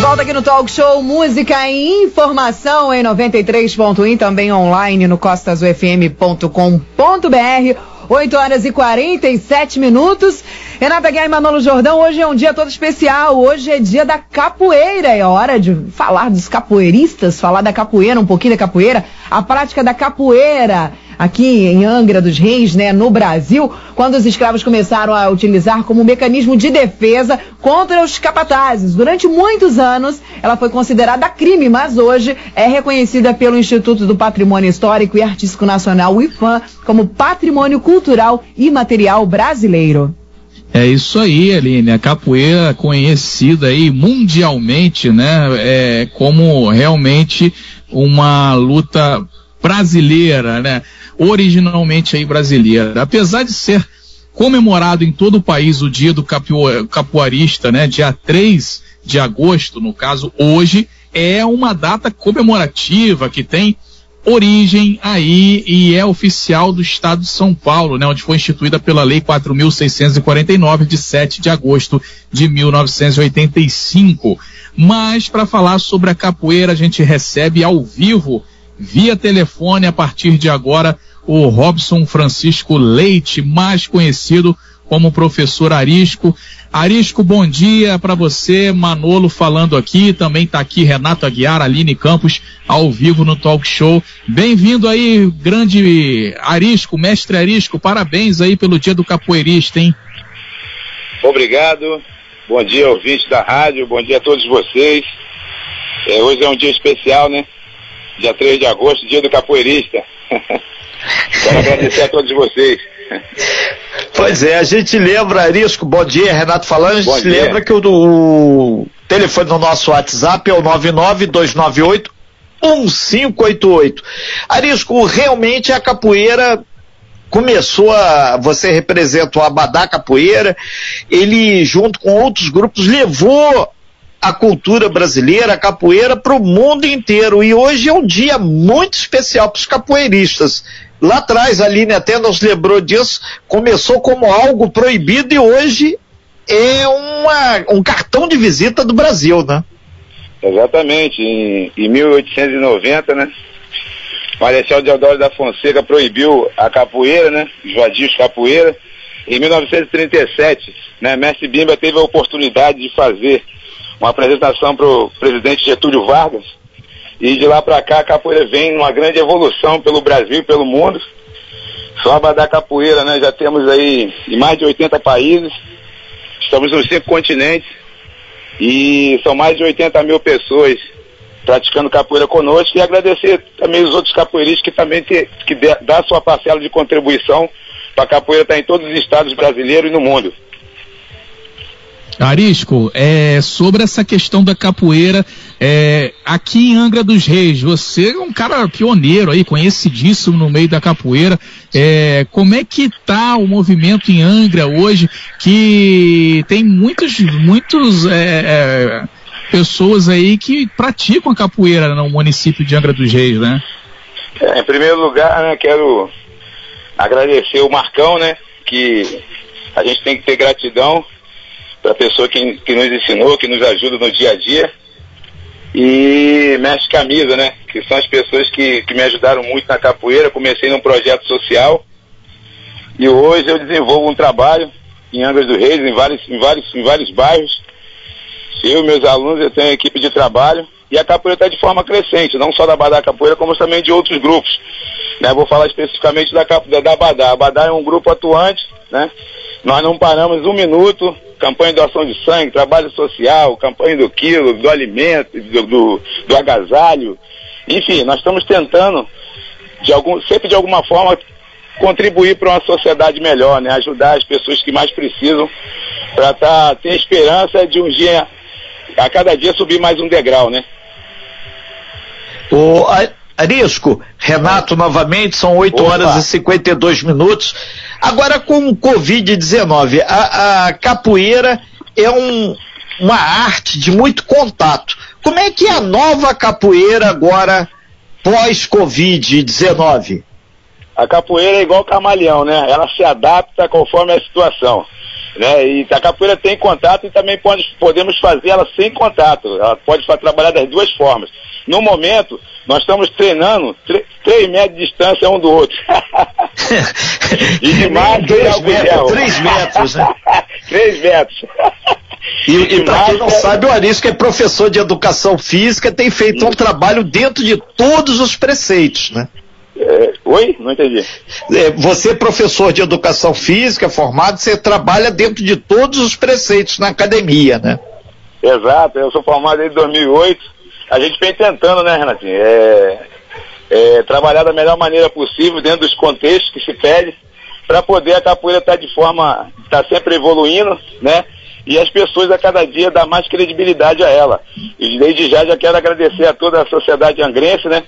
volta aqui no Talk Show Música e Informação em 93.1 também online no costasufm.com.br. 8 horas e 47 minutos. Renata Guerra e Manolo Jordão, hoje é um dia todo especial. Hoje é dia da capoeira. É hora de falar dos capoeiristas, falar da capoeira, um pouquinho da capoeira. A prática da capoeira aqui em Angra dos Reis, né, no Brasil, quando os escravos começaram a utilizar como mecanismo de defesa contra os capatazes. Durante muitos anos, ela foi considerada crime, mas hoje é reconhecida pelo Instituto do Patrimônio Histórico e Artístico Nacional, o IFAM, como Patrimônio Cultural e Material Brasileiro. É isso aí, Aline. A capoeira conhecida aí mundialmente, né, é, como realmente uma luta brasileira, né? Originalmente aí brasileira. Apesar de ser comemorado em todo o país o dia do capoeirista, né? Dia 3 de agosto, no caso, hoje, é uma data comemorativa que tem origem aí e é oficial do Estado de São Paulo, né, onde foi instituída pela Lei 4.649 de 7 de agosto de 1985. Mas para falar sobre a capoeira, a gente recebe ao vivo via telefone a partir de agora o Robson Francisco Leite, mais conhecido como professor Arisco. Arisco, bom dia para você, Manolo falando aqui, também está aqui Renato Aguiar, Aline Campos, ao vivo no Talk Show. Bem-vindo aí, grande Arisco, mestre Arisco, parabéns aí pelo dia do capoeirista, hein? Obrigado, bom dia ouvintes da rádio, bom dia a todos vocês. É, hoje é um dia especial, né? Dia 3 de agosto, dia do capoeirista. Quero agradecer a todos vocês. Pois é, a gente lembra, Arisco, bom dia, Renato falando, a gente lembra que o, o, telefone do nosso WhatsApp é o 99298 1588. Arisco, realmente a capoeira começou a, você representa o Abadá Capoeira, ele junto com outros grupos levou a cultura brasileira, a capoeira, para o mundo inteiro. E hoje é um dia muito especial para os capoeiristas. Lá atrás, a Aline até nos lembrou disso, começou como algo proibido e hoje é uma, um cartão de visita do Brasil, né? Exatamente. Em, em 1890, né? Marechal Deodoro da Fonseca proibiu a capoeira, né? Os vadios capoeira. Em 1937, né? Mestre Bimba teve a oportunidade de fazer uma apresentação para o presidente Getúlio Vargas. E de lá para cá a capoeira vem numa grande evolução pelo Brasil e pelo mundo. Só a capoeira, né? Já temos aí em mais de 80 países. Estamos nos cinco continentes. E são mais de 80 mil pessoas praticando capoeira conosco e agradecer também os outros capoeiristas que também te, que dá sua parcela de contribuição para a capoeira estar em todos os estados brasileiros e no mundo. Arisco, é, sobre essa questão da capoeira, é, aqui em Angra dos Reis, você é um cara pioneiro aí, conhecidíssimo no meio da capoeira. É, como é que tá o movimento em Angra hoje, que tem muitos, muitos é, é, pessoas aí que praticam a capoeira no município de Angra dos Reis, né? É, em primeiro lugar, né, quero agradecer o Marcão, né, que a gente tem que ter gratidão para a pessoa que, que nos ensinou, que nos ajuda no dia a dia. E Mestre Camisa, né? Que são as pessoas que, que me ajudaram muito na capoeira. Comecei num projeto social. E hoje eu desenvolvo um trabalho em Angra dos Reis, em vários, em vários, em vários bairros. Eu meus alunos, eu tenho equipe de trabalho. E a capoeira está de forma crescente, não só da Badá Capoeira, como também de outros grupos. Né? Vou falar especificamente da, da, da Badá. A Badá é um grupo atuante, né? Nós não paramos um minuto, campanha de doação de sangue, trabalho social, campanha do quilo, do alimento, do, do, do agasalho. Enfim, nós estamos tentando, de algum, sempre de alguma forma, contribuir para uma sociedade melhor, né? Ajudar as pessoas que mais precisam para tá, ter esperança de um dia, a cada dia subir mais um degrau, né? O Arisco, Renato novamente, são 8 horas e 52 minutos. Agora com o Covid-19, a, a, capoeira é um, uma arte de muito contato. Como é que é a nova capoeira agora pós-Covid-19? A capoeira é igual camaleão, né? Ela se adapta conforme a situação. Né? E a capoeira tem contato e também pode, podemos fazer ela sem contato. Ela pode trabalhar das duas formas. No momento, nós estamos treinando 3 metros de distância um do outro. e de mais três metros, 3 metros, né? 3 metros. E, e, e para quem não sabe, o Arisco é professor de educação física, tem feito um trabalho dentro de todos os preceitos, né? É, oi? Não entendi. É, você é professor de educação física, formado, você trabalha dentro de todos os preceitos na academia, né? Exato, eu sou formado desde 2008. A gente vem tentando, né, Renatinho? É, é, trabalhar da melhor maneira possível, dentro dos contextos que se pede, para poder a capoeira estar tá de forma, estar tá sempre evoluindo, né? E as pessoas a cada dia dar mais credibilidade a ela. E desde já já quero agradecer a toda a sociedade angrense, né?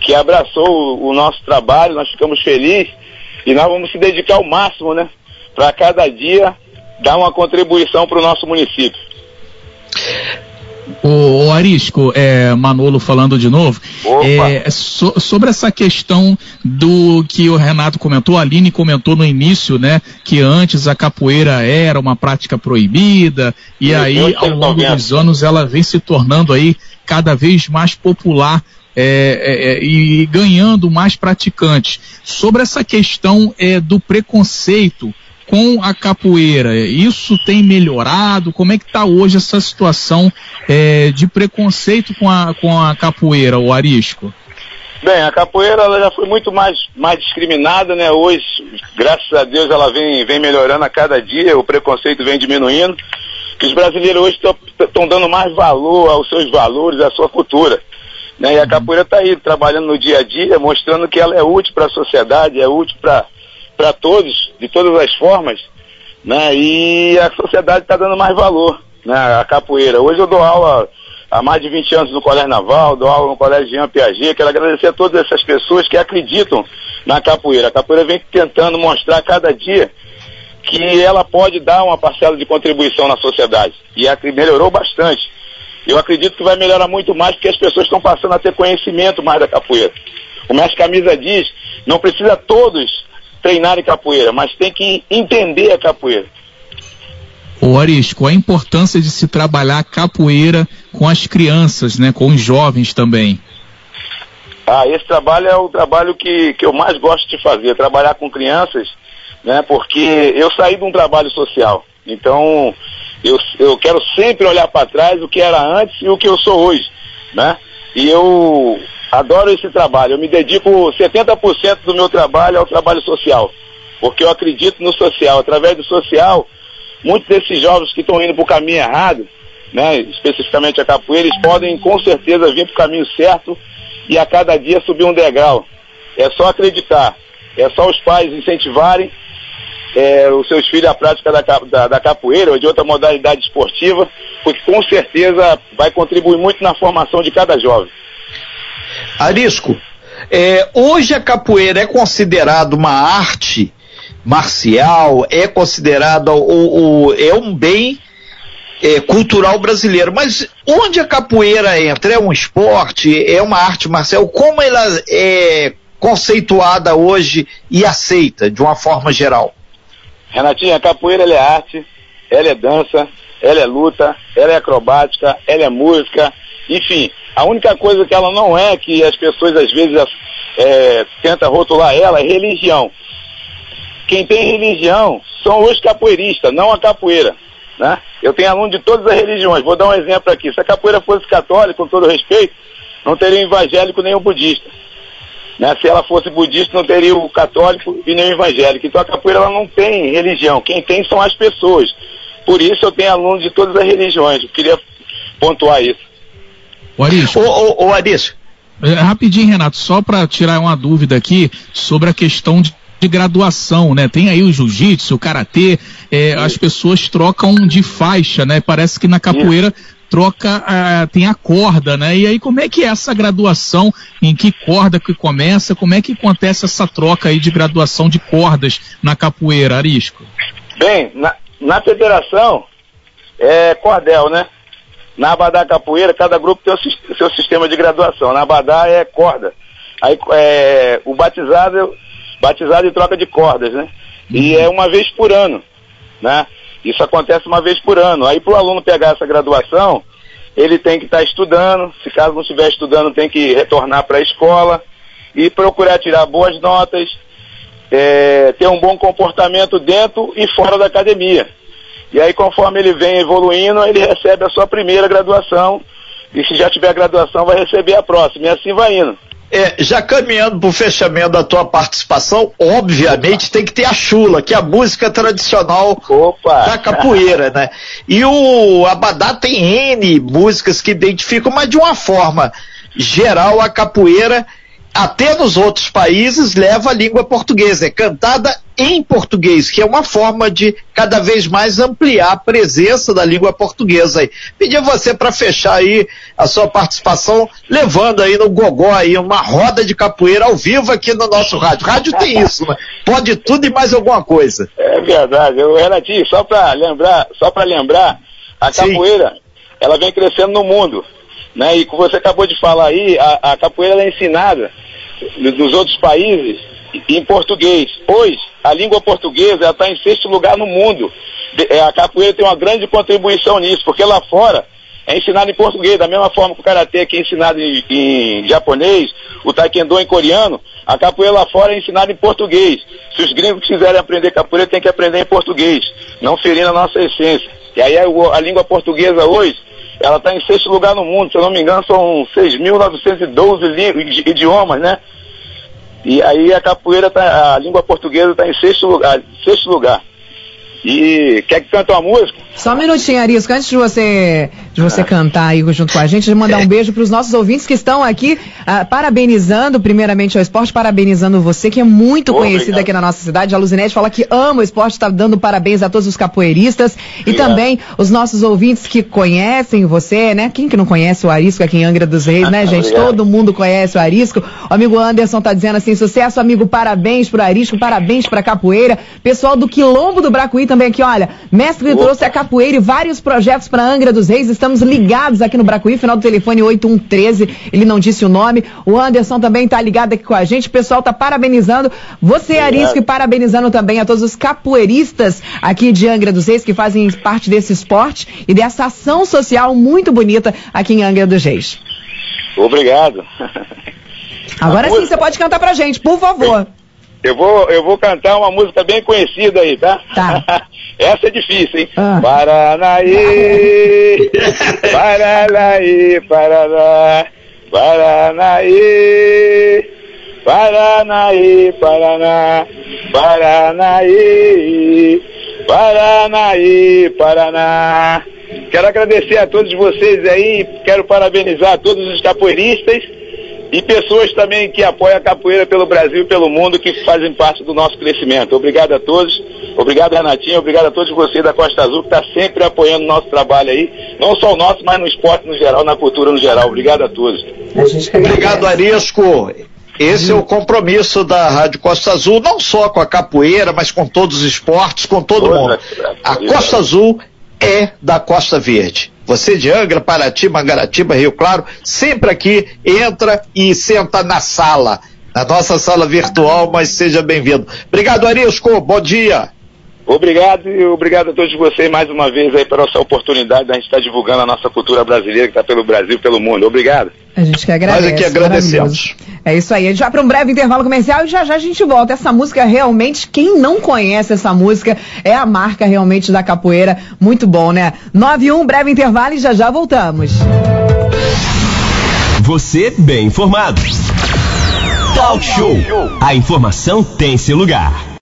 que abraçou o, o nosso trabalho, nós ficamos felizes e nós vamos se dedicar ao máximo, né? Para cada dia dar uma contribuição para o nosso município. O, o Arisco, é, Manolo falando de novo, é, so, sobre essa questão do que o Renato comentou, a Aline comentou no início, né, que antes a capoeira era uma prática proibida, e aí ao longo dos anos ela vem se tornando aí cada vez mais popular é, é, é, e ganhando mais praticantes. Sobre essa questão é, do preconceito com a capoeira, isso tem melhorado? Como é que está hoje essa situação é, de preconceito com a, com a capoeira, o arisco? Bem, a capoeira ela já foi muito mais, mais discriminada, né? Hoje, graças a Deus, ela vem, vem melhorando a cada dia, o preconceito vem diminuindo. Que os brasileiros hoje estão dando mais valor aos seus valores, à sua cultura. Né? E a capoeira está aí trabalhando no dia a dia, mostrando que ela é útil para a sociedade, é útil para todos, de todas as formas. Né? E a sociedade está dando mais valor né? à capoeira. Hoje eu dou aula há mais de 20 anos no Colégio Naval, dou aula no Colégio Jean Piaget. Quero agradecer a todas essas pessoas que acreditam na capoeira. A capoeira vem tentando mostrar cada dia que ela pode dar uma parcela de contribuição na sociedade. E melhorou bastante eu acredito que vai melhorar muito mais porque as pessoas estão passando a ter conhecimento mais da capoeira. O mestre Camisa diz, não precisa todos treinarem capoeira, mas tem que entender a capoeira. O Arisco, a importância de se trabalhar capoeira com as crianças, né, com os jovens também. Ah, esse trabalho é o trabalho que, que eu mais gosto de fazer, trabalhar com crianças, né, porque eu saí de um trabalho social. Então, eu, eu quero sempre olhar para trás o que era antes e o que eu sou hoje, né? E eu adoro esse trabalho. Eu me dedico 70% do meu trabalho ao trabalho social, porque eu acredito no social. Através do social, muitos desses jovens que estão indo para o caminho errado, né, especificamente a capoeira, eles podem com certeza vir para o caminho certo e a cada dia subir um degrau. É só acreditar, é só os pais incentivarem é, os seus filhos à prática da, da, da, capoeira ou de outra modalidade esportiva, porque com certeza vai contribuir muito na formação de cada jovem. Arisco, é, hoje a capoeira é considerada uma arte marcial, é considerada o, o é um bem é, cultural brasileiro. Mas onde a capoeira entra? É um esporte? É uma arte marcial? Como ela é conceituada hoje e aceita de uma forma geral? Renatinha, a capoeira é arte, ela é dança, ela é luta, ela é acrobática, ela é música, enfim. A única coisa que ela não é, que as pessoas às vezes é, tentam rotular ela, é religião. Quem tem religião são os capoeiristas, não a capoeira. Né? Eu tenho aluno de todas as religiões. Vou dar um exemplo aqui. Se a capoeira fosse católica, com todo respeito, não teria evangélico nem o budista. Né? Se ela fosse budista, não teria o católico e nem o evangélico. Então a capoeira ela não tem religião. Quem tem são as pessoas. Por isso eu tenho alunos de todas as religiões. Eu queria pontuar isso. O Arisco. Ô, ô, ô Arisco. É, rapidinho, Renato, só para tirar uma dúvida aqui sobre a questão de de graduação, né? Tem aí o jiu-jitsu, o karatê, é, as pessoas trocam de faixa, né? Parece que na capoeira troca, uh, tem a corda, né? E aí como é que é essa graduação, em que corda que começa, como é que acontece essa troca aí de graduação de cordas na capoeira, Arisco? Bem, na, na federação é cordel, né? Na Abadá Capoeira, cada grupo tem o seu sistema de graduação. Na Abadá é corda. Aí é, o batizado, batizado e troca de cordas, né? E uhum. é uma vez por ano, né? Isso acontece uma vez por ano. Aí para o aluno pegar essa graduação, ele tem que estar tá estudando, se caso não estiver estudando, tem que retornar para a escola e procurar tirar boas notas, é, ter um bom comportamento dentro e fora da academia. E aí, conforme ele vem evoluindo, ele recebe a sua primeira graduação. E se já tiver graduação, vai receber a próxima. E assim vai indo. É, já caminhando para o fechamento da tua participação, obviamente Opa. tem que ter a chula, que é a música tradicional Opa. da capoeira, né? E o Abadá tem N músicas que identificam, mas de uma forma geral a capoeira até nos outros países leva a língua portuguesa, é cantada em português, que é uma forma de cada vez mais ampliar a presença da língua portuguesa aí. Pedir você para fechar aí a sua participação, levando aí no gogó aí uma roda de capoeira ao vivo aqui no nosso rádio. Rádio tem isso, né? Pode tudo e mais alguma coisa. É verdade. Eu, Renatinho, só para lembrar, só para lembrar, a capoeira, Sim. ela vem crescendo no mundo. Né? E como você acabou de falar aí, a, a capoeira é ensinada nos outros países em português. Hoje, a língua portuguesa está em sexto lugar no mundo. É, a capoeira tem uma grande contribuição nisso, porque lá fora é ensinado em português, da mesma forma que o karatê aqui é ensinado em, em, japonês, o taekwondo em coreano, a capoeira lá fora é ensinada em português. Se os gringos quiserem aprender capoeira, tem que aprender em português, não ferindo a nossa essência. E aí a, a língua portuguesa hoje, ela está em sexto lugar no mundo, se eu não me engano, são 6.912 idiomas, né? E aí a capoeira, tá, a língua portuguesa está em sexto lugar, sexto lugar. E quer que cante uma música? Só um minutinho, Arisco, antes de você, de você ah. cantar aí junto com a gente, de mandar um beijo para os nossos ouvintes que estão aqui, uh, parabenizando primeiramente ao esporte, parabenizando você, que é muito conhecido aqui na nossa cidade. A Luzinete fala que ama o esporte, está dando parabéns a todos os capoeiristas e também os nossos ouvintes que conhecem você, né? Quem que não conhece o Arisco aqui em Angra dos Reis, né, gente? Obrigado. Todo mundo conhece o Arisco. O amigo Anderson tá dizendo assim, sucesso, amigo, parabéns pro Arisco, parabéns pra capoeira. Pessoal do Quilombo do Bracuí também aqui, olha, mestre Opa. trouxe a capoeira e vários projetos para Angra dos Reis. Estamos ligados aqui no Bracuí, final do telefone 8113. Ele não disse o nome. O Anderson também está ligado aqui com a gente. O pessoal está parabenizando você, Arisco, e parabenizando também a todos os capoeiristas aqui de Angra dos Reis que fazem parte desse esporte e dessa ação social muito bonita aqui em Angra dos Reis. Obrigado. Agora sim, você pode cantar pra gente, por favor. Eu vou, eu vou cantar uma música bem conhecida aí, tá? Tá. Essa é difícil, hein? Ah. Paranaí, Paranaí, Paraná, Paranaí, Paranaí, Paraná, Paranaí, Paranaí, Paraná. Quero agradecer a todos vocês aí, quero parabenizar todos os capoeiristas e pessoas também que apoiam a capoeira pelo Brasil e pelo mundo, que fazem parte do nosso crescimento. Obrigado a todos, obrigado Renatinho, obrigado a todos vocês da Costa Azul, que está sempre apoiando o nosso trabalho aí, não só o nosso, mas no esporte no geral, na cultura no geral. Obrigado a todos. Obrigado, Arisco. Esse é o compromisso da Rádio Costa Azul, não só com a capoeira, mas com todos os esportes, com todo mundo. A Costa Azul é da Costa Verde. Você de Angra, Paraty, Mangaratiba, Rio Claro, sempre aqui entra e senta na sala, na nossa sala virtual, mas seja bem-vindo. Obrigado, Arisco, bom dia. Obrigado e obrigado a todos vocês mais uma vez aí pela essa oportunidade de a gente estar divulgando a nossa cultura brasileira que está pelo Brasil e pelo mundo. Obrigado. A gente que agradece. Nós aqui agradecemos. É isso aí. A gente vai para um breve intervalo comercial e já já a gente volta. Essa música realmente, quem não conhece essa música, é a marca realmente da capoeira. Muito bom, né? 91, breve intervalo e já já voltamos. Você bem informado. Talk Show. A informação tem seu lugar.